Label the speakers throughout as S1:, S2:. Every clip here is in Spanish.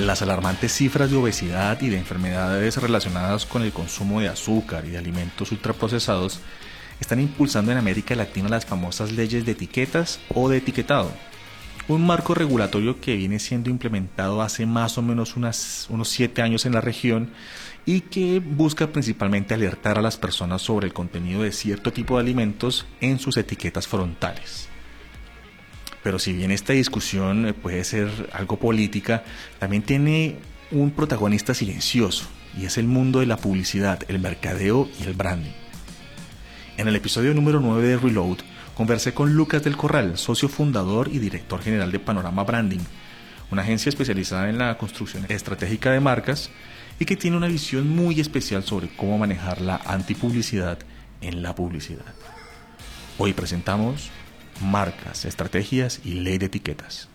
S1: Las alarmantes cifras de obesidad y de enfermedades relacionadas con el consumo de azúcar y de alimentos ultraprocesados están impulsando en América Latina las famosas leyes de etiquetas o de etiquetado, un marco regulatorio que viene siendo implementado hace más o menos unos siete años en la región y que busca principalmente alertar a las personas sobre el contenido de cierto tipo de alimentos en sus etiquetas frontales. Pero si bien esta discusión eh, puede ser algo política, también tiene un protagonista silencioso, y es el mundo de la publicidad, el mercadeo y el branding. En el episodio número 9 de Reload, conversé con Lucas del Corral, socio fundador y director general de Panorama Branding, una agencia especializada en la construcción estratégica de marcas y que tiene una visión muy especial sobre cómo manejar la antipublicidad en la publicidad. Hoy presentamos marcas, estrategias y ley de etiquetas.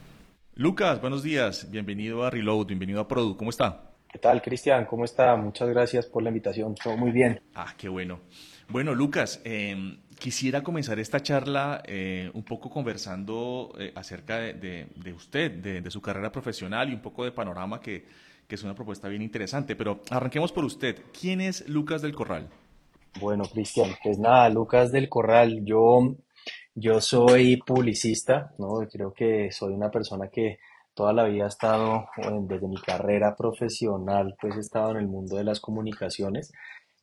S1: Lucas, buenos días, bienvenido a Reload, bienvenido a Produ, ¿cómo está?
S2: ¿Qué tal, Cristian? ¿Cómo está? Muchas gracias por la invitación, todo muy bien.
S1: Ah, qué bueno. Bueno, Lucas, em, quisiera comenzar esta charla eh, un poco conversando eh, acerca de, usted, de, su carrera profesional y un poco de panorama, que, que es una propuesta bien interesante. Pero arranquemos por usted. ¿Quién es Lucas del Corral?
S2: Bueno, Cristian, pues nada, Lucas del Corral, yo yo soy publicista, ¿no? Creo que soy una persona que toda la vida ha estado, desde mi carrera profesional, pues he estado en el mundo de las comunicaciones.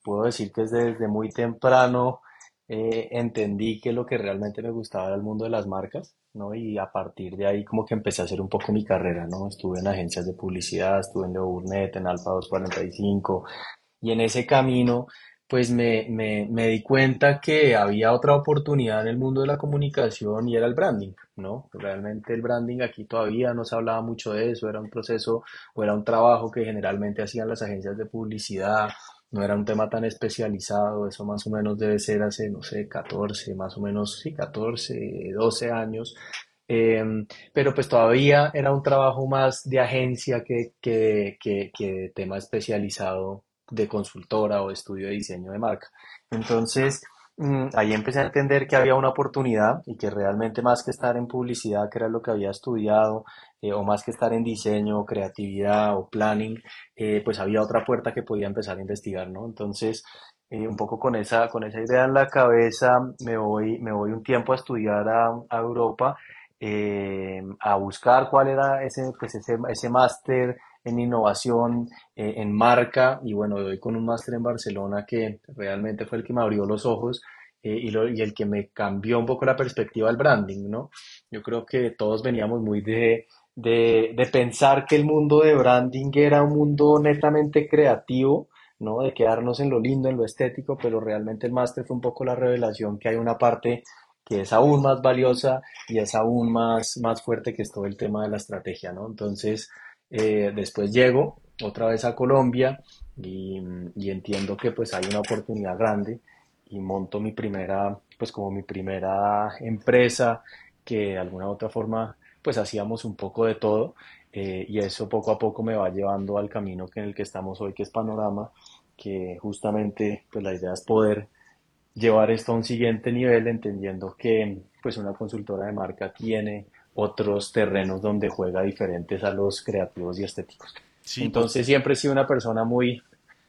S2: Puedo decir que desde muy temprano eh, entendí que lo que realmente me gustaba era el mundo de las marcas, ¿no? Y a partir de ahí como que empecé a hacer un poco mi carrera, ¿no? Estuve en agencias de publicidad, estuve en Leo Burnett, en Alfa 245, y en ese camino pues me, me, me, di cuenta que había otra oportunidad en el mundo de la comunicación y era el branding, ¿no? Realmente el branding aquí todavía no se hablaba mucho de eso, era un proceso o era un trabajo que generalmente hacían las agencias de publicidad, no era un tema tan especializado, eso más o menos debe ser hace, no sé, 14, más o menos, sí, 14, 12 años. Em, pero pues todavía era un trabajo más de agencia que, que, que, que tema especializado de consultora o estudio de diseño de marca. Entonces, mm, ahí empecé a entender que había una oportunidad y que realmente más que estar en publicidad, que era lo que había estudiado, eh, o más que estar en diseño, creatividad o planning, eh, pues había otra puerta que podía empezar a investigar, ¿no? Entonces, eh, un poco con esa, con esa idea en la cabeza, me voy, me voy un tiempo a estudiar a, a Europa, a buscar cuál era ese, pues ese, ese máster en innovación, eh, en marca, y bueno, doy con un máster en Barcelona que realmente fue el que me abrió los ojos eh, y, y, el que me cambió un poco la perspectiva del branding, ¿no? Yo creo que todos veníamos muy de, de, de pensar que el mundo de branding era un mundo netamente creativo, ¿no? De quedarnos en lo lindo, en lo estético, pero realmente el máster fue un poco la revelación que hay una parte que es aún más valiosa y es aún más, más fuerte que es todo el tema de la estrategia, ¿no? Entonces, eh, después llego otra vez a Colombia y, entiendo que pues hay una oportunidad grande y monto mi primera, pues como mi primera empresa que de alguna u otra forma pues hacíamos un poco de todo eh, y eso poco a poco me va llevando al camino en el que estamos hoy que es Panorama que justamente pues la idea es poder llevar esto a un siguiente nivel entendiendo que pues una consultora de marca tiene otros terrenos donde juega diferentes a los creativos y estéticos. Entonces siempre he sido una persona muy,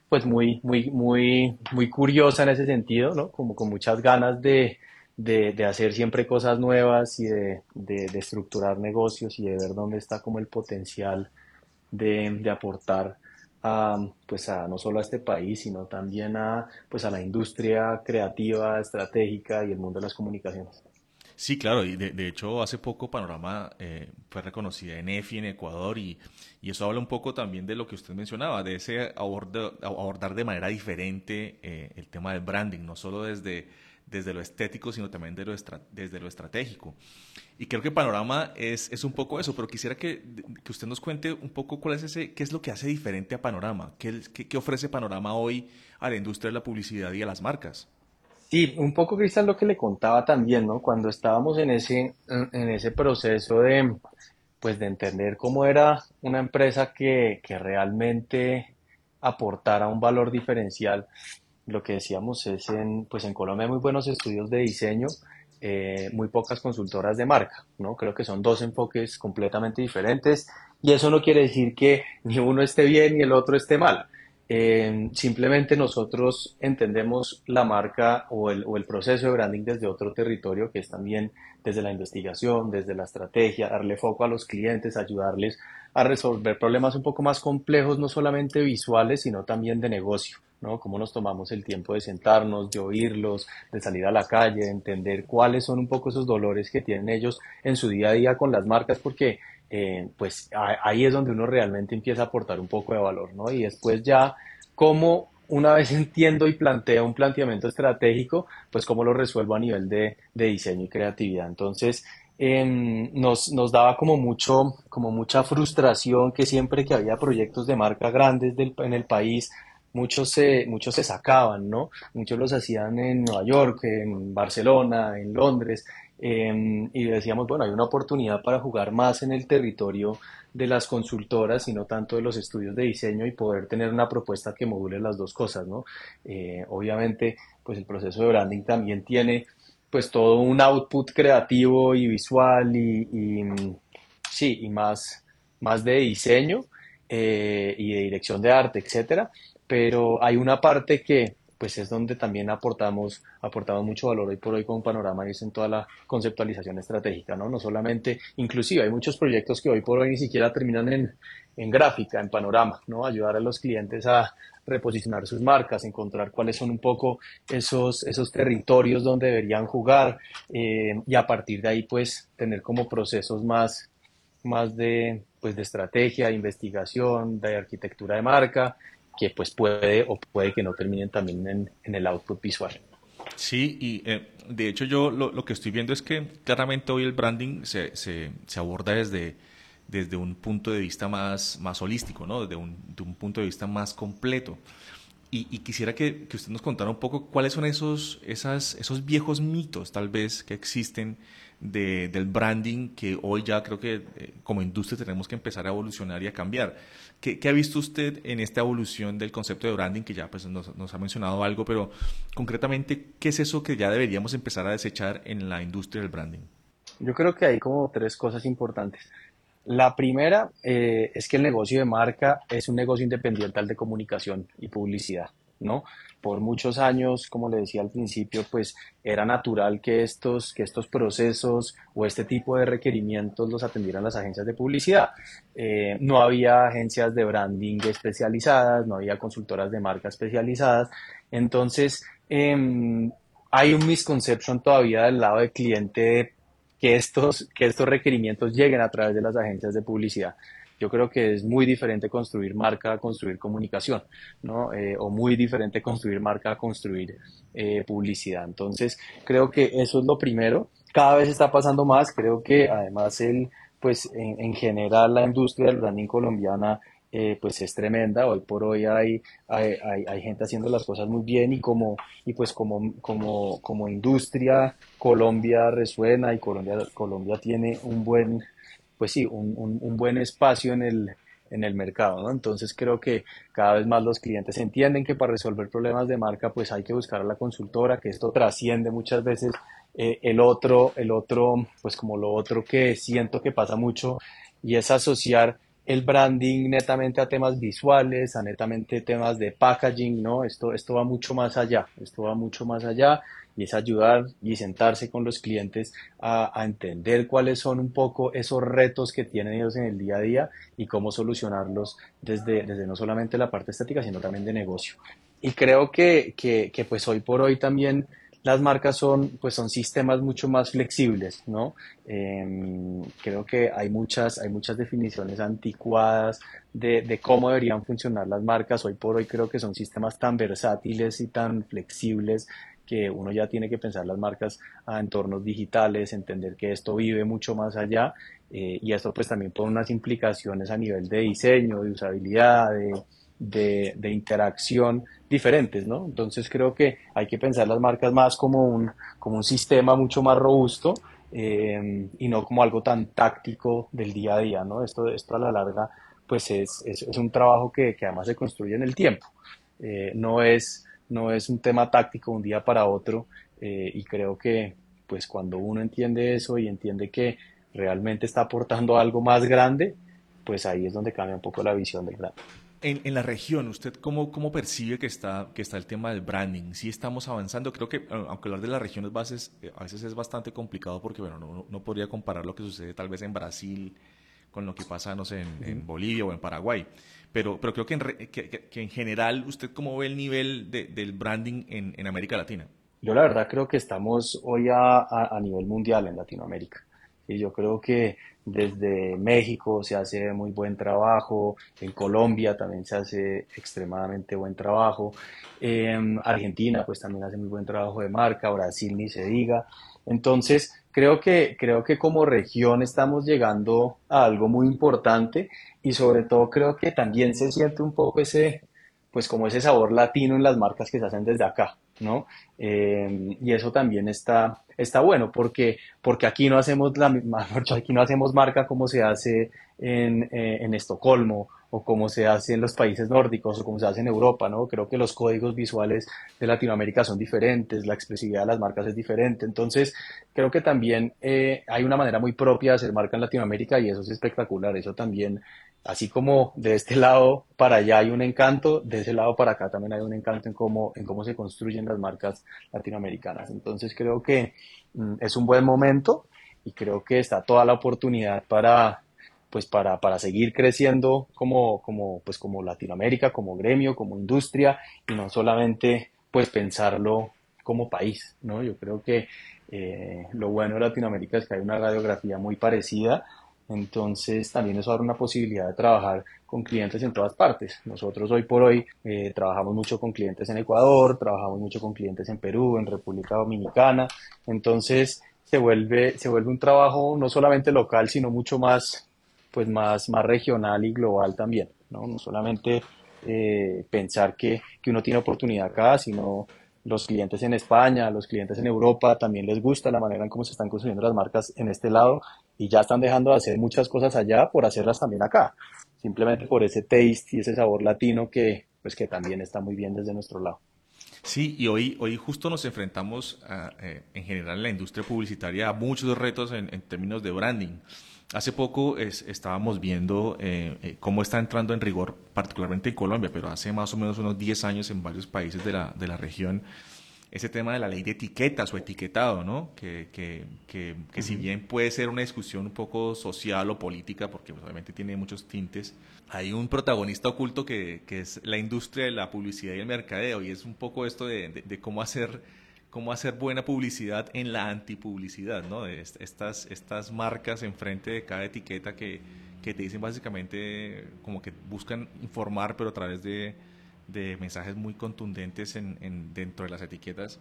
S2: pues muy, muy, muy, muy curiosa en ese sentido, ¿no? Como con muchas ganas de, de, hacer siempre cosas nuevas y de, de, estructurar negocios y de ver dónde está como el potencial de, aportar a, pues a no solo a este país, sino también a, pues a la industria creativa, estratégica y el mundo de las comunicaciones.
S1: Sí, claro, y de, hecho hace poco Panorama eh, fue reconocida en EFI en Ecuador y, y, eso habla un poco también de lo que usted mencionaba, de ese abordar de manera diferente eh, el tema del branding, no solo desde, desde lo estético, sino también desde lo estratégico. Y creo que Panorama es, es un poco eso, pero quisiera que, que, usted nos cuente un poco cuál es ese, qué es lo que hace diferente a Panorama, qué, qué ofrece Panorama hoy a la industria de la publicidad y a las marcas.
S2: Sí, un poco, Cristian, lo que le contaba también, ¿no? Cuando estábamos en ese, en ese proceso de, pues, de entender cómo era una empresa que, que realmente aportara un valor diferencial, lo que decíamos es, en, pues en Colombia hay muy buenos estudios de diseño, eh, muy pocas consultoras de marca, ¿no? Creo que son dos enfoques completamente diferentes y eso no quiere decir que ni uno esté bien ni el otro esté mal. Eh, simplemente nosotros entendemos la marca o el, o el, proceso de branding desde otro territorio, que es también desde la investigación, desde la estrategia, darle foco a los clientes, ayudarles a resolver problemas un poco más complejos, no solamente visuales, sino también de negocio. ¿no? Cómo nos tomamos el tiempo de sentarnos, de oírlos, de salir a la calle, de entender cuáles son un poco esos dolores que tienen ellos en su día a día con las marcas, porque eh, pues ahí es donde uno realmente empieza a aportar un poco de valor, ¿no? Y después ya, como una vez entiendo y planteo un planteamiento estratégico, pues cómo lo resuelvo a nivel de, de diseño y creatividad. Entonces, eh, nos, nos, daba como mucho, como mucha frustración que siempre que había proyectos de marca grandes en el país, muchos se, muchos se sacaban, ¿no? Muchos los hacían en Nueva York, en Barcelona, en Londres, Em, y decíamos, bueno, hay una oportunidad para jugar más en el territorio de las consultoras y no tanto de los estudios de diseño y poder tener una propuesta que module las dos cosas, ¿no? Eh, obviamente, pues el proceso de branding también tiene pues todo un output creativo y visual y, sí, y más, más de diseño eh, y de dirección de arte, etcétera, pero hay una parte que pues es donde también aportamos, aportamos mucho valor hoy por hoy con Panorama y es en toda la conceptualización estratégica, ¿no? No solamente, inclusive hay muchos proyectos que hoy por hoy ni siquiera terminan en, en gráfica, en panorama, ¿no? Ayudar a los clientes a reposicionar sus marcas, encontrar cuáles son un poco esos, esos territorios donde deberían jugar eh, y a partir de ahí pues tener como procesos más, más de, pues, de estrategia, de investigación, de arquitectura de marca que pues puede o puede que no terminen también en, en el output visual.
S1: Sí, y eh, de hecho yo lo, lo, que estoy viendo es que claramente hoy el branding se, se, se, aborda desde, desde un punto de vista más, más holístico, ¿no? desde un, de un punto de vista más completo. Y, y quisiera que, que, usted nos contara un poco cuáles son esos, esas, esos viejos mitos tal vez que existen de, del branding que hoy ya creo que eh, como industria tenemos que empezar a evolucionar y a cambiar. ¿Qué, ¿Qué, ha visto usted en esta evolución del concepto de branding que ya pues, nos, nos, ha mencionado algo, pero concretamente, ¿qué es eso que ya deberíamos empezar a desechar en la industria del branding?
S2: Yo creo que hay como tres cosas importantes. La primera eh, es que el negocio de marca es un negocio independiente al de comunicación y publicidad. ¿No? Por muchos años, como le decía al principio, pues era natural que estos, que estos procesos o este tipo de requerimientos los atendieran las agencias de publicidad. Eh, no había agencias de branding especializadas, no había consultoras de marca especializadas. Entonces, eh, hay un misconception todavía del lado del cliente que estos, que estos requerimientos lleguen a través de las agencias de publicidad. Yo creo que es muy diferente construir marca a construir comunicación, ¿no? Eh, o muy diferente construir marca a construir eh, publicidad. Entonces, creo que eso es lo primero. Cada vez está pasando más. Creo que además el, pues en, en general la industria del branding colombiana eh, pues es tremenda. Hoy por hoy hay, hay, hay, hay, gente haciendo las cosas muy bien y como, y pues como, como, como industria Colombia resuena y Colombia, Colombia tiene un buen, pues sí, un, un, buen espacio en el, en el mercado, ¿no? Entonces creo que cada vez más los clientes entienden que para resolver problemas de marca pues hay que buscar a la consultora, que esto trasciende muchas veces eh, el otro, el otro, pues como lo otro que siento que pasa mucho y es asociar el branding netamente a temas visuales, a netamente temas de packaging, ¿no? Esto, esto va mucho más allá, esto va mucho más allá y es ayudar y sentarse con los clientes a, a, entender cuáles son un poco esos retos que tienen ellos en el día a día y cómo solucionarlos desde, desde no solamente la parte estética, sino también de negocio. Y creo que, que, que pues hoy por hoy también las marcas son, pues son sistemas mucho más flexibles, ¿no? Eh, creo que hay muchas, hay muchas definiciones anticuadas de, de, cómo deberían funcionar las marcas. Hoy por hoy creo que son sistemas tan versátiles y tan flexibles que uno ya tiene que pensar las marcas a entornos digitales, entender que esto vive mucho más allá eh, y esto pues también pone unas implicaciones a nivel de diseño, de usabilidad, de, de, interacción diferentes, ¿no? Entonces creo que hay que pensar las marcas más como un, como un sistema mucho más robusto eh, y no como algo tan táctico del día a día, ¿no? Esto, esto a la larga pues es, es, un trabajo que, que, además se construye en el tiempo. Eh, no, es, no es un tema táctico un día para otro y creo que pues cuando uno entiende eso y entiende que realmente está aportando algo más grande, pues ahí es donde cambia un poco la visión del brand.
S1: En, en, la región, ¿usted cómo, cómo percibe que está, que está el tema del branding? ¿Sí estamos avanzando? Creo que, aunque hablar de las regiones bases eh, a veces es bastante complicado porque, bueno, no, no, podría comparar lo que sucede tal vez en Brasil con lo que pasa, no sé, en, en Bolivia o en Paraguay. Pero, pero creo que en, que, que en general, ¿usted cómo ve el nivel de, del branding en, en, América Latina?
S2: Yo la verdad creo que estamos hoy a, a, a nivel mundial en Latinoamérica. Y yo creo que desde México se hace muy buen trabajo, en Colombia también se hace extremadamente buen trabajo, en Argentina pues también hace muy buen trabajo de marca, Brasil ni se diga. Entonces, creo que, creo que como región estamos llegando a algo muy importante y sobre todo creo que también se siente un poco ese, pues como ese sabor latino en las marcas que se hacen desde acá. ¿no? Eh, y eso también está, está bueno porque, porque aquí no hacemos la aquí no hacemos marca como se hace en, eh, en Estocolmo o como se hace en los países nórdicos o como se hace en Europa, ¿no? Creo que los códigos visuales de Latinoamérica son diferentes, la expresividad de las marcas es diferente, entonces creo que también eh, hay una manera muy propia de hacer marca en Latinoamérica y eso es espectacular, eso también así como de este lado para allá hay un encanto, de ese lado para acá también hay un encanto en cómo, en cómo se construyen las marcas latinoamericanas. Entonces creo que mm, es un buen momento y creo que está toda la oportunidad para pues para, para seguir creciendo como, como, pues como Latinoamérica, como gremio, como industria, y no solamente pues pensarlo como país, ¿no? Yo creo que eh, lo bueno de Latinoamérica es que hay una radiografía muy parecida, entonces también eso abre una posibilidad de trabajar con clientes en todas partes. Nosotros hoy por hoy eh, trabajamos mucho con clientes en Ecuador, trabajamos mucho con clientes en Perú, en República Dominicana. Entonces se vuelve, se vuelve un trabajo no solamente local, sino mucho más, pues más, más regional y global también. No, no solamente eh, pensar que, que uno tiene oportunidad acá, sino los clientes en España, los clientes en Europa también les gusta la manera en cómo se están construyendo las marcas en este lado y ya están dejando de hacer muchas cosas allá por hacerlas también acá, simplemente por ese taste y ese sabor latino que pues que también está muy bien desde nuestro lado.
S1: Sí, y hoy, hoy justo nos enfrentamos a, eh, en general en la industria publicitaria a muchos retos en, en términos de branding. Hace poco es, estábamos viendo eh, eh, cómo está entrando en rigor, particularmente en Colombia, pero hace más o menos unos 10 años en varios países de la, de la región, ese tema de la ley de etiquetas o etiquetado, ¿no? Que, que, que, que si bien puede ser una discusión un poco social o política, porque pues, obviamente tiene muchos tintes, hay un protagonista oculto que, que, es la industria de la publicidad y el mercadeo, y es un poco esto de, de, de cómo hacer cómo hacer buena publicidad en la antipublicidad, ¿no? Estas, estas marcas enfrente de cada etiqueta que, que te dicen básicamente como que buscan informar, pero a través de, de mensajes muy contundentes en, en, dentro de las etiquetas.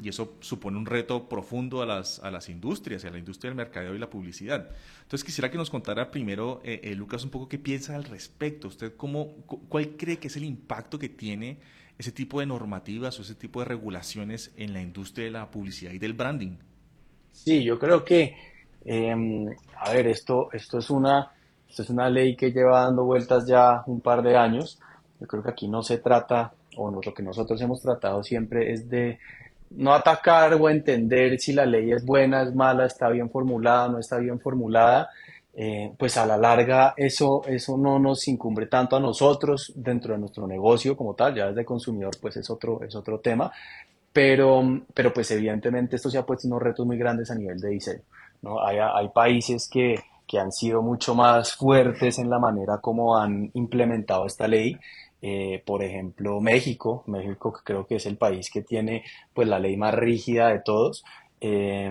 S1: Y eso supone un reto profundo a las, a las industrias, a la industria del mercadeo y la publicidad. Entonces quisiera que nos contara primero, eh, eh, Lucas, un poco qué piensa al respecto. ¿Usted cómo, cuál cree que es el impacto que tiene ese tipo de normativas o ese tipo de regulaciones en la industria de la publicidad y del branding?
S2: Sí, yo creo que, eh, a ver, esto, esto, es una, esto es una ley que lleva dando vueltas ya un par de años. Yo creo que aquí no se trata, o lo que nosotros hemos tratado siempre es de no atacar o entender si la ley es buena, es mala, está bien formulada, no está bien formulada, eh, pues a la larga eso, eso no nos incumbre tanto a nosotros dentro de nuestro negocio como tal, ya desde consumidor pues es otro, es otro tema, pero, pero pues evidentemente esto se ha puesto unos retos muy grandes a nivel de diseño. ¿no? Hay, hay países que, que han sido mucho más fuertes en la manera como han implementado esta ley. Eh, por ejemplo, México, México creo que es el país que tiene pues la ley más rígida de todos. Eh,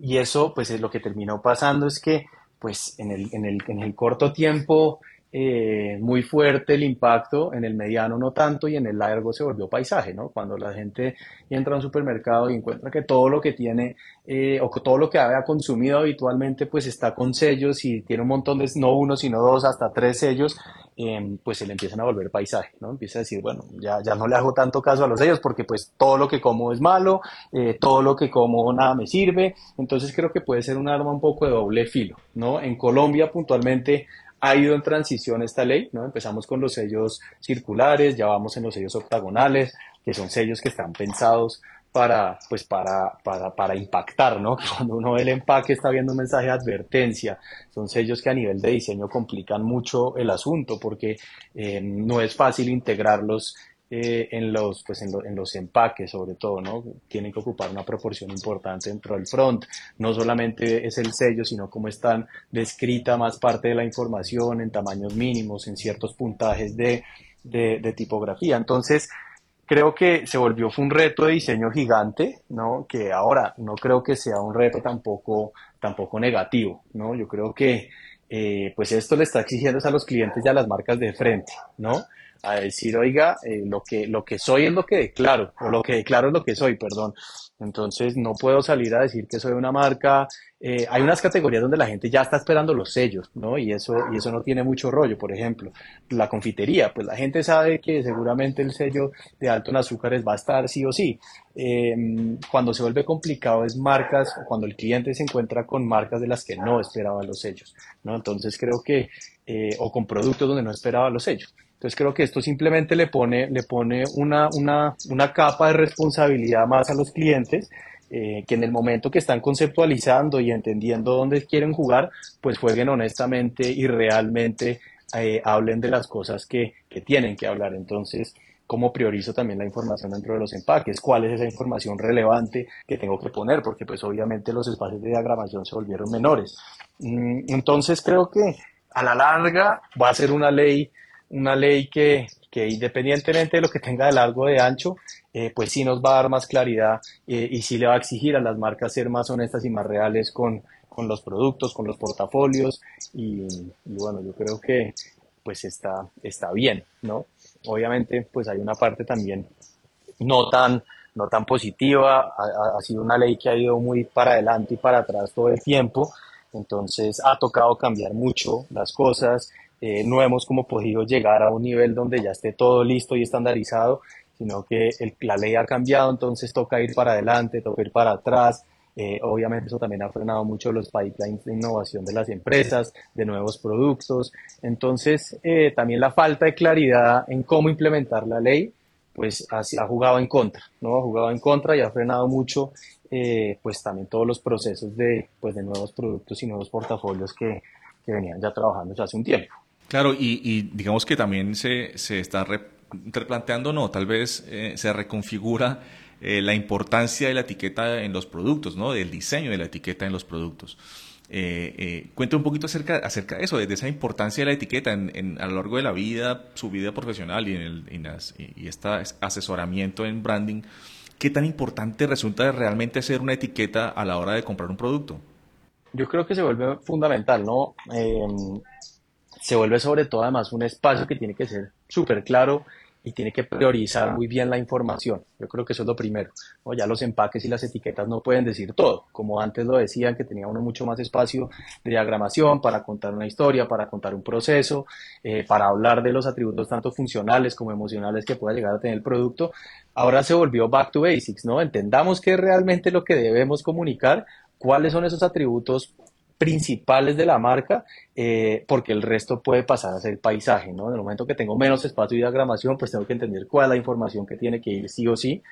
S2: y eso pues es lo que terminó pasando es que pues en el, en el, en el corto tiempo eh, muy fuerte el impacto, en el mediano no tanto y en el largo se volvió paisaje, ¿no? Cuando la gente entra a un supermercado y encuentra que todo lo que tiene eh, o todo lo que había consumido habitualmente pues está con sellos y tiene un montón de, no uno, sino dos, hasta tres sellos, em, pues se le empiezan a volver paisaje, ¿no? Empieza a decir, bueno, ya, ya no le hago tanto caso a los sellos porque pues todo lo que como es malo, eh, todo lo que como nada me sirve, entonces creo que puede ser un arma un poco de doble filo, ¿no? En Colombia puntualmente ha ido en transición esta ley, ¿no? Empezamos con los sellos circulares, ya vamos en los sellos octagonales, que son sellos que están pensados para, pues para, para, para impactar, ¿no? Cuando uno ve el empaque está viendo un mensaje de advertencia. Son sellos que a nivel de diseño complican mucho el asunto porque eh, no es fácil integrarlos eh, en, los, pues en, en, los empaques sobre todo, ¿no? Tienen que ocupar una proporción importante dentro del front. No solamente es el sello, sino cómo están descrita más parte de la información en tamaños mínimos, en ciertos puntajes de, de, de tipografía. Entonces, creo que se volvió fue un reto de diseño gigante, ¿no? Que ahora no creo que sea un reto tampoco, tampoco negativo, ¿no? Yo creo que eh, pues esto le está exigiendo a los clientes y a las marcas de frente, ¿no? A decir, oiga, eh, lo, que, lo que soy es lo que declaro, o lo que declaro es lo que soy, perdón. Entonces no puedo salir a decir que soy una marca. Eh, hay unas categorías donde la gente ya está esperando los sellos, ¿no? Y eso, y eso no tiene mucho rollo. Por ejemplo, la confitería, pues la gente sabe que seguramente el sello de alto en azúcares va a estar sí o sí. Em, cuando se vuelve complicado es marcas, cuando el cliente se encuentra con marcas de las que no esperaba los sellos, ¿no? Entonces creo que, eh, o con productos donde no esperaba los sellos. Entonces creo que esto simplemente le pone, le pone una, una, una capa de responsabilidad más a los clientes eh, que en el momento que están conceptualizando y entendiendo dónde quieren jugar, pues jueguen honestamente y realmente eh, hablen de las cosas que, que, tienen que hablar. Entonces, ¿cómo priorizo también la información dentro de los empaques? ¿Cuál es esa información relevante que tengo que poner? Porque pues obviamente los espacios de diagramación se volvieron menores. Mm, entonces creo que a la larga va a ser una ley una ley que, que, independientemente de lo que tenga de largo de ancho, eh, pues sí nos va a dar más claridad eh, y sí le va a exigir a las marcas ser más honestas y más reales con, con los productos, con los portafolios y, y, bueno, yo creo que pues está, está bien, ¿no? Obviamente pues hay una parte también no tan, no tan positiva, ha, ha sido una ley que ha ido muy para adelante y para atrás todo el tiempo, entonces ha tocado cambiar mucho las cosas, eh, no hemos como podido llegar a un nivel donde ya esté todo listo y estandarizado, sino que la ley ha cambiado, entonces toca ir para adelante, toca ir para atrás. Eh, obviamente eso también ha frenado mucho los pipelines de innovación de las empresas, de nuevos productos. Entonces, eh, también la falta de claridad en cómo implementar la ley, pues ha, jugado en contra, ¿no? Ha jugado en contra y ha frenado mucho, pues también todos los procesos de, pues, de nuevos productos y nuevos portafolios que, que venían ya trabajando desde hace un tiempo.
S1: Claro, y, digamos que también se, se está replanteando, no, tal vez eh, se reconfigura eh, la importancia de la etiqueta en los productos, ¿no? Del diseño de la etiqueta en los productos. Eh, eh un poquito acerca, acerca de eso, de esa importancia de la etiqueta en, a lo largo de la vida, su vida profesional y, en el, y este asesoramiento en branding. ¿Qué tan importante resulta realmente hacer una etiqueta a la hora de comprar un producto?
S2: Yo creo que se vuelve fundamental, ¿no? Se vuelve sobre todo además un espacio que tiene que ser súper claro y tiene que priorizar muy bien la información. Yo creo que eso es lo primero. Ya los empaques y las etiquetas no pueden decir todo, como antes lo decían, que tenía uno mucho más espacio de diagramación para contar una historia, para contar un proceso, eh, para hablar de los atributos tanto funcionales como emocionales que pueda llegar a tener el producto. Ahora se volvió back to basics, ¿no? Entendamos qué es realmente lo que debemos comunicar, cuáles son esos atributos principales de la marca, eh, porque el resto puede pasar a ser paisaje, ¿no? En el momento que tengo menos espacio y diagramación, pues tengo que entender cuál es la información que tiene que ir sí o sí.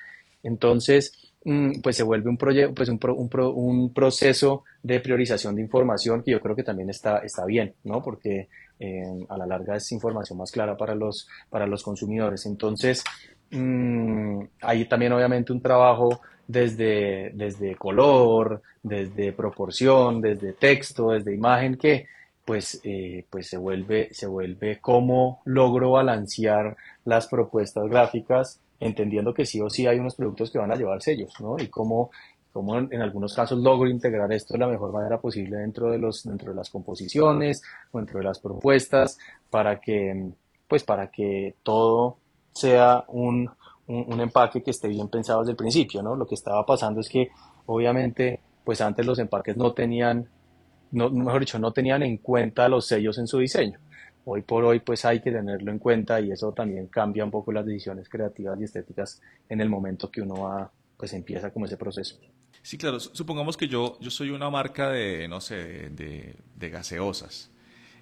S2: Entonces, mm, pues se vuelve un, proyecto, pues un, un, un, proceso de priorización de información que yo creo que también está, está bien, ¿no? Porque eh, a la larga es información más clara para los, para los consumidores. Entonces, mmm, hay también obviamente un trabajo desde, desde color, desde proporción, desde texto, desde imagen, que pues, eh, pues se, vuelve, se vuelve cómo logro balancear las propuestas gráficas, entendiendo que sí o sí hay unos productos que van a llevar sellos, ¿no? Y cómo, cómo en, algunos casos logro integrar esto de la mejor manera posible dentro de, los, dentro de las composiciones o dentro de las propuestas para que, pues para que todo sea un, un, empaque que esté bien pensado desde el principio, ¿no? Lo que estaba pasando es que obviamente pues antes los empaques no tenían, no, mejor dicho, no tenían en cuenta los sellos en su diseño. Hoy por hoy pues hay que tenerlo en cuenta y eso también cambia un poco las decisiones creativas y estéticas en el momento que uno va, pues empieza como ese proceso.
S1: Sí, claro. Supongamos que yo, yo soy una marca de, no sé, de, de gaseosas.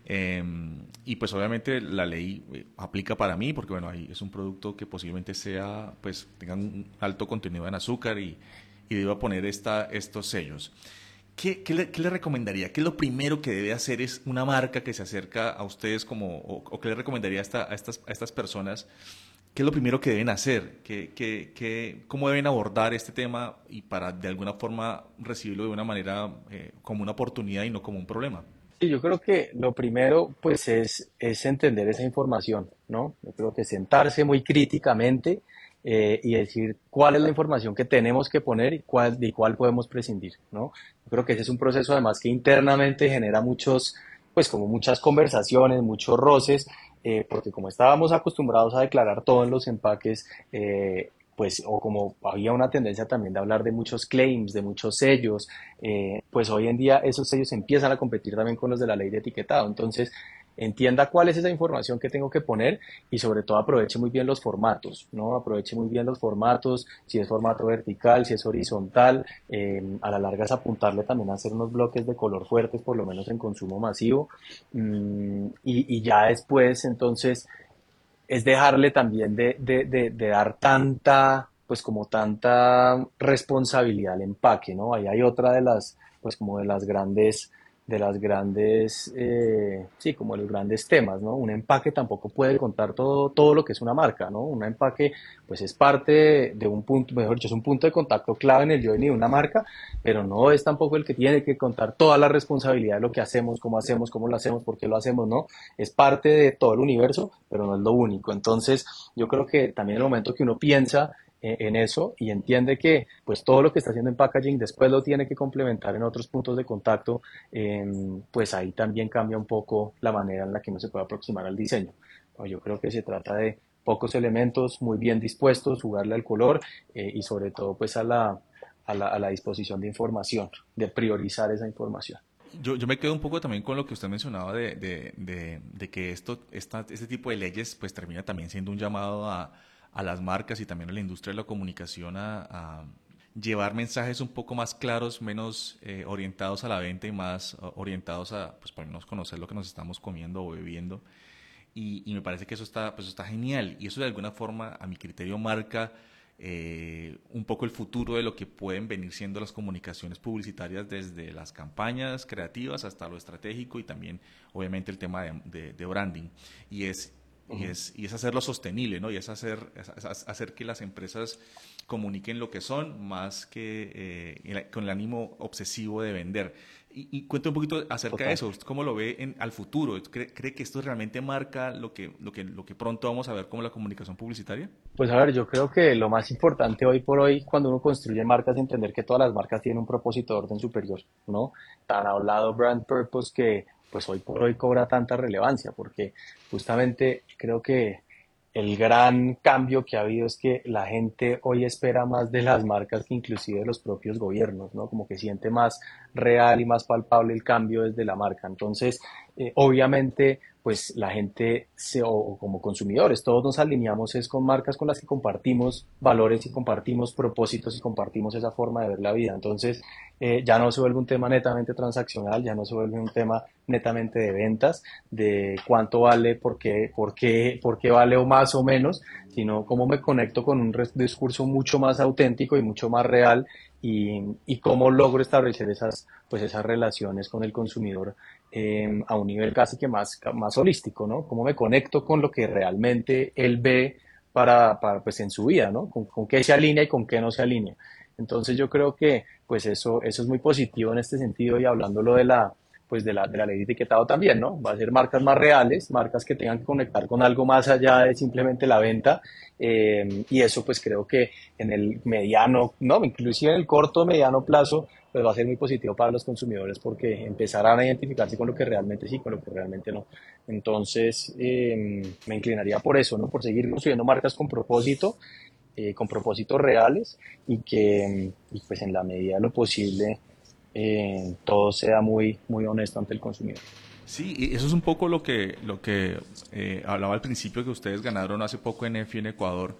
S1: Em, y pues obviamente la ley eh, aplica para mí porque bueno, ahí es un producto que posiblemente sea, pues tenga un alto contenido en azúcar y, y deba poner esta, estos sellos. ¿Qué, qué, le, recomendaría? ¿Qué es lo primero que debe hacer es una marca que se acerca a ustedes como, o, qué le recomendaría a, esta, a, estas, a estas personas? ¿Qué es lo primero que deben hacer? ¿Qué, qué, cómo deben abordar este tema y para de alguna forma recibirlo de una manera eh, como una oportunidad y no como un problema?
S2: Sí, yo creo que lo primero pues es, es entender esa información, ¿no? Yo creo que sentarse muy críticamente eh, y decir cuál es la información que tenemos que poner y cuál, de cuál podemos prescindir, ¿no? Yo creo que ese es un proceso además que internamente genera muchos, pues como muchas conversaciones, muchos roces, eh, porque como estábamos acostumbrados a declarar todo en los empaques, eh, pues, o como había una tendencia también de hablar de muchos claims, de muchos sellos, eh, pues hoy en día esos sellos empiezan a competir también con los de la ley de etiquetado. Entonces, entienda cuál es esa información que tengo que poner y sobre todo aproveche muy bien los formatos, ¿no? Aproveche muy bien los formatos, si es formato vertical, si es horizontal, eh, a la larga es apuntarle también a hacer unos bloques de color fuertes, por lo menos en consumo masivo, mm, y, y, ya después entonces es dejarle también de, de, de, dar tanta, pues como tanta responsabilidad al empaque, ¿no? Ahí hay otra de las, pues como de las grandes de las grandes, eh, sí, como los grandes temas, ¿no? Un empaque tampoco puede contar todo, todo lo que es una marca, ¿no? Un empaque, pues es parte de un punto, mejor dicho, es un punto de contacto clave en el journey de una marca, pero no es tampoco el que tiene que contar toda la responsabilidad de lo que hacemos, cómo hacemos, cómo lo hacemos, por qué lo hacemos, ¿no? Es parte de todo el universo, pero no es lo único. Entonces, yo creo que también el momento que uno piensa en eso y entiende que pues todo lo que está haciendo en packaging después lo tiene que complementar en otros puntos de contacto, em, pues ahí también cambia un poco la manera en la que uno se puede aproximar al diseño. Yo creo que se trata de pocos elementos muy bien dispuestos, jugarle al color eh, y sobre todo pues a la, a la, a la, disposición de información, de priorizar esa información.
S1: Yo, yo, me quedo un poco también con lo que usted mencionaba de, de, de, de que esto, esta, este tipo de leyes pues termina también siendo un llamado a, a las marcas y también a la industria de la comunicación a, llevar mensajes un poco más claros, menos eh, orientados a la venta y más orientados a, pues, para menos conocer lo que nos estamos comiendo o bebiendo. Y, me parece que eso está, pues, está genial. Y eso de alguna forma, a mi criterio, marca eh, un poco el futuro de lo que pueden venir siendo las comunicaciones publicitarias desde las campañas creativas hasta lo estratégico y también, obviamente, el tema de, de branding. Y es y, es, y es hacerlo sostenible, ¿no? Y es hacer, hacer que las empresas comuniquen lo que son más que eh, con el ánimo obsesivo de vender. Y, y cuente un poquito acerca de eso, ¿cómo lo ve en, al futuro? ¿Cree, que esto realmente marca lo que, lo, que, lo que pronto vamos a ver como la comunicación publicitaria?
S2: Pues a ver, yo creo que lo más importante hoy por hoy cuando uno construye marcas es entender que todas las marcas tienen un propósito de orden superior, ¿no? Tan hablado brand purpose que pues hoy por hoy cobra tanta relevancia, porque justamente creo que el gran cambio que ha habido es que la gente hoy espera más de las marcas que inclusive de los propios gobiernos, ¿no? Como que siente más real y más palpable el cambio desde la marca. Entonces, eh, obviamente, pues la gente, se, o, como consumidores, todos nos alineamos es con marcas con las que compartimos valores y compartimos propósitos y compartimos esa forma de ver la vida. Entonces, eh, ya no se vuelve un tema netamente transaccional, ya no se vuelve un tema netamente de ventas, de cuánto vale, por qué, por qué, por qué vale o más o menos, sino cómo me conecto con un discurso mucho más auténtico y mucho más real y, y cómo logro establecer esas, pues esas relaciones con el consumidor eh, a un nivel casi que más, más holístico, ¿no? Cómo me conecto con lo que realmente él ve para, para pues en su vida, ¿no? Con, con, qué se alinea y con qué no se alinea. Entonces yo creo que pues eso, eso es muy positivo en este sentido y hablándolo de la, pues de la, de la ley de etiquetado también, ¿no? Va a ser marcas más reales, marcas que tengan que conectar con algo más allá de simplemente la venta. Eh, y eso pues creo que en el mediano, no, inclusive en el corto, mediano plazo, pues va a ser muy positivo para los consumidores porque empezarán a identificarse con lo que realmente sí, con lo que realmente no. Entonces, eh, me inclinaría por eso, ¿no? Por seguir construyendo marcas con propósito, eh, con propósitos reales y que, pues en la medida de lo posible, eh, todo sea muy, muy honesto ante el consumidor.
S1: Sí, y eso es un poco lo que, lo que eh, hablaba al principio que ustedes ganaron hace poco en EFI en Ecuador.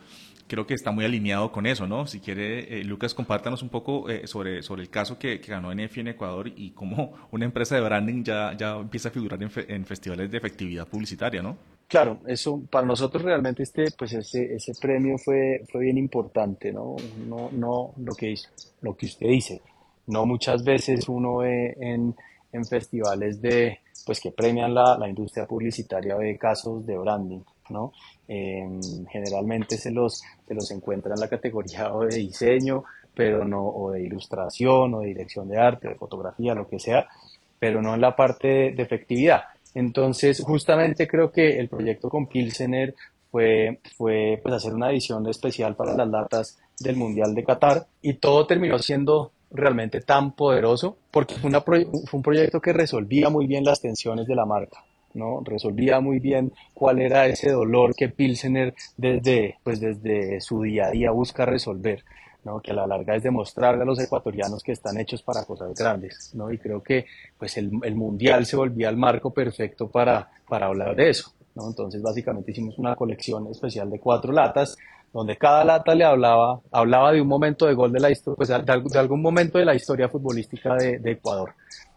S1: Creo que está muy alineado con eso, ¿no? Si quiere, eh, Lucas, compártanos un poco sobre, sobre el caso que, ganó en EFI en Ecuador y cómo una empresa de branding ya, ya empieza a figurar en, en festivales de efectividad publicitaria, ¿no?
S2: Claro, eso para nosotros realmente este, pues ese, ese premio fue, fue bien importante, ¿no? No, no lo que, lo que usted dice no muchas veces uno ve en, en festivales de, pues que premian la, la, industria publicitaria ve casos de branding, ¿no? Em, generalmente se los, se los encuentra en la categoría de diseño, pero no, o de ilustración, o de dirección de arte, de fotografía, lo que sea, pero no en la parte de, efectividad. Entonces, justamente creo que el proyecto con Pilsener fue, fue pues, hacer una edición especial para las latas del Mundial de Qatar y todo terminó siendo realmente tan poderoso porque fue, una fue un proyecto que resolvía muy bien las tensiones de la marca. ¿No? Resolvía muy bien cuál era ese dolor que Pilsener desde, pues desde su día a día busca resolver, ¿no? Que a la larga es demostrarle a los ecuatorianos que están hechos para cosas grandes, ¿no? Y creo que pues el, el Mundial se volvía el marco perfecto para, para hablar de eso, ¿no? Entonces básicamente hicimos una colección especial de cuatro latas donde cada lata le hablaba, hablaba de un momento de gol de la historia, pues de, algún momento de la historia futbolística de, Ecuador,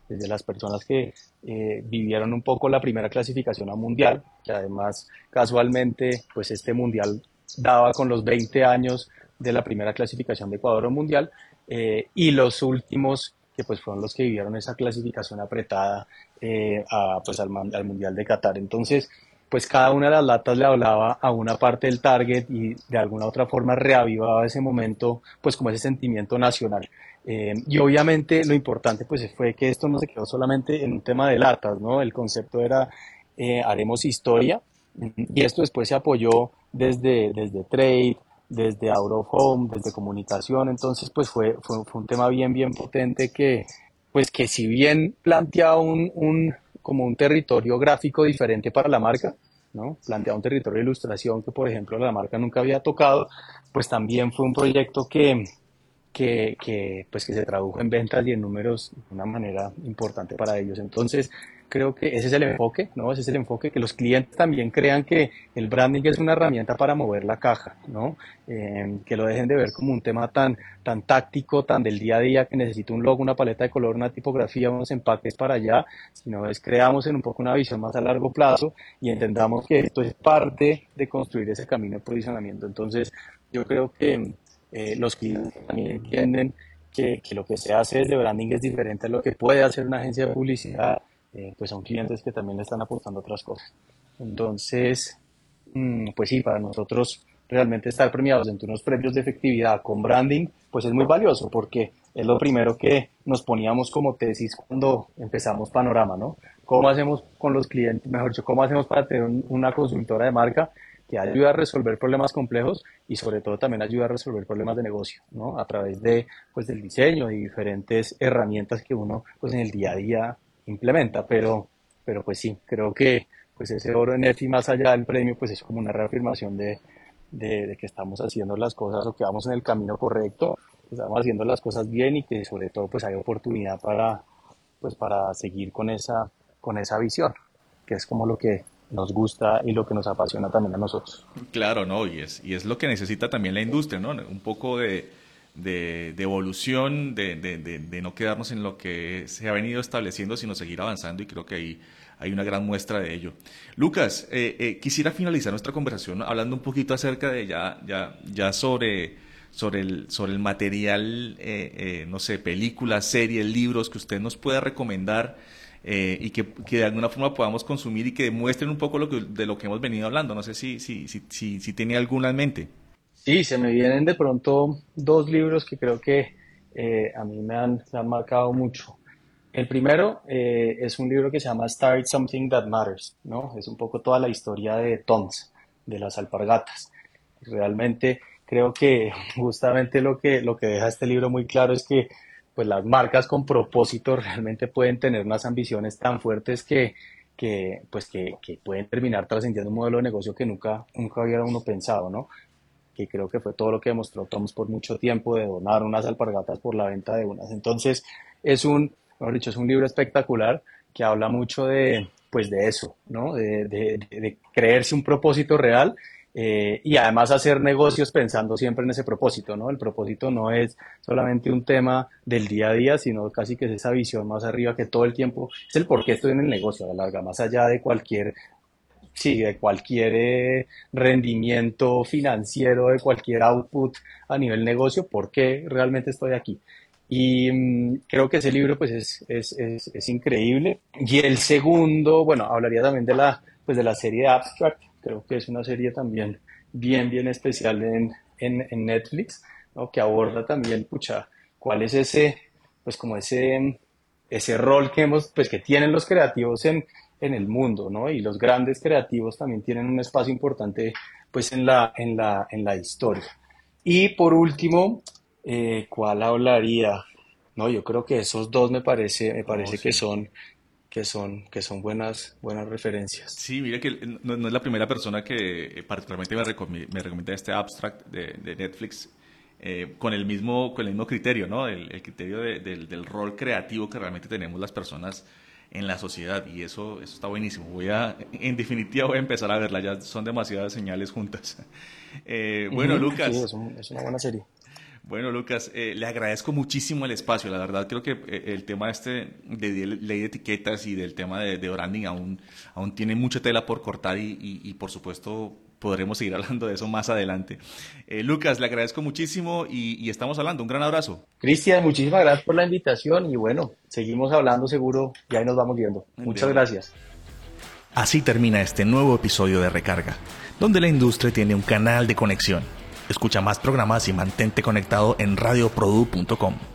S2: desde las personas que eh, vivieron un poco la primera clasificación a mundial, que además casualmente, pues este mundial daba con los 20 años de la primera clasificación de Ecuador a mundial, eh, y los últimos que pues fueron los que vivieron esa clasificación apretada eh, a, pues al, al mundial de Qatar. Entonces, pues cada una de las latas le hablaba a una parte del target y de alguna otra forma reavivaba ese momento, pues como ese sentimiento nacional. Eh, y obviamente lo importante pues fue que esto no se quedó solamente en un tema de latas, ¿no? El concepto era eh, haremos historia y esto después se apoyó desde, desde trade, desde out of home, desde comunicación, entonces pues fue, fue, fue un tema bien, bien potente que pues que si bien planteaba un, un como un territorio gráfico diferente para la marca, ¿no? Plantea un territorio de ilustración que, por ejemplo, la marca nunca había tocado, pues también fue un proyecto que, que, que, pues que se tradujo en ventas y en números de una manera importante para ellos. Entonces, creo que ese es el enfoque, ¿no? Ese es el enfoque, que los clientes también crean que el branding es una herramienta para mover la caja, ¿no? Eh, que lo dejen de ver como un tema tan, tan táctico, tan del día a día, que necesita un logo, una paleta de color, una tipografía, unos empaques para allá, sino es creamos en un poco una visión más a largo plazo y entendamos que esto es parte de construir ese camino de posicionamiento. Entonces, yo creo que eh, los clientes también entienden que, lo que se hace desde branding es diferente a lo que puede hacer una agencia de publicidad eh, pues son clientes que también están aportando otras cosas. Entonces, mm, pues sí, para nosotros realmente estar premiados entre unos premios de efectividad con branding, pues es muy valioso porque es lo primero que nos poníamos como tesis cuando empezamos Panorama, ¿no? ¿Cómo hacemos con los clientes, mejor dicho, cómo hacemos para tener una consultora de marca que ayuda a resolver problemas complejos y sobre todo también ayuda a resolver problemas de negocio, ¿no? A través de, pues, del diseño y diferentes herramientas que uno, pues, en el día a día implementa, pero, pero pues sí, creo que pues ese oro en EFI más allá del premio pues es como una reafirmación de, de, que estamos haciendo las cosas o que vamos en el camino correcto, que estamos haciendo las cosas bien y que sobre todo pues hay oportunidad para pues para seguir con esa con esa visión, que es como lo que nos gusta y lo que nos apasiona también a nosotros.
S1: Claro, no, y es, y es lo que necesita también la industria, ¿no? Un poco de, de, evolución, de, de, no quedarnos en lo que se ha venido estableciendo, sino seguir avanzando y creo que ahí hay una gran muestra de ello. Lucas, eh, eh, quisiera finalizar nuestra conversación hablando un poquito acerca de ya, ya, ya sobre, sobre, el, sobre el material, eh, no sé, películas, series, libros que usted nos pueda recomendar. Y que, que, de alguna forma podamos consumir y que demuestren un poco lo que, de lo que hemos venido hablando. No sé si, si, si, si, si tiene alguna en mente.
S2: Sí, se me vienen de pronto dos libros que creo que eh, a mí me han, marcado mucho. El primero eh, es un libro que se llama Start Something That Matters, ¿no? Es un poco toda la historia de Toms, de las alpargatas. Realmente creo que justamente lo que, lo que deja este libro muy claro es que pues las marcas con propósito realmente pueden tener unas ambiciones tan fuertes que, que pues que, que pueden terminar trascendiendo un modelo de negocio que nunca, nunca hubiera uno pensado, ¿no? Que creo que fue todo lo que demostró Toms por mucho tiempo de donar unas alpargatas por la venta de unas. Entonces, es un, mejor dicho, es un libro espectacular que habla mucho de, pues de eso, ¿no? De, de, de creerse un propósito real eh, y además hacer negocios pensando siempre en ese propósito, ¿no? El propósito no es solamente un tema del día a día, sino casi que es esa visión más arriba que todo el tiempo es el por qué estoy en el negocio a la larga, más allá de cualquier, sí, de cualquier eh, rendimiento financiero, de cualquier output a nivel negocio, por qué realmente estoy aquí. Y mmm, creo que ese libro pues es, es, es, es increíble. Y el segundo, bueno, hablaría también de la, pues de la serie de Abstract, creo que es una serie también bien, bien especial en, en, en Netflix, ¿no? que aborda también, pucha, cuál es ese, pues como ese, ese rol que hemos, pues que tienen los creativos en, en el mundo, ¿no? Y los grandes creativos también tienen un espacio importante, pues en la, en la, en la historia. Y por último, eh, ¿cuál hablaría? No, yo creo que esos dos me parece, me parece oh, sí. que son que son, que son buenas, buenas referencias.
S1: Sí, mira que no, no es la primera persona que eh, particularmente me, recom me recomienda este abstract de, de Netflix eh, con, el mismo, con el mismo criterio, ¿no? El, el criterio de, del, del rol creativo que realmente tenemos las personas en la sociedad y eso, eso está buenísimo. Voy a, en definitiva voy a empezar a verla, ya son demasiadas señales juntas. Eh, bueno, uh -huh. Lucas.
S2: Sí, es, un, es, una buena serie.
S1: Bueno, Lucas, eh, le agradezco muchísimo el espacio. La verdad, creo que eh, el tema este de ley de etiquetas y del tema de, de branding aún, aún tiene mucha tela por cortar y, y, y, por supuesto podremos seguir hablando de eso más adelante. Eh, Lucas, le agradezco muchísimo y, y, estamos hablando. Un gran abrazo.
S2: Cristian, muchísimas gracias por la invitación y bueno, seguimos hablando seguro y ahí nos vamos viendo. Muchas gracias.
S1: Así termina este nuevo episodio de Recarga, donde la industria tiene un canal de conexión Escucha más programas y mantente conectado en radioprodu.com.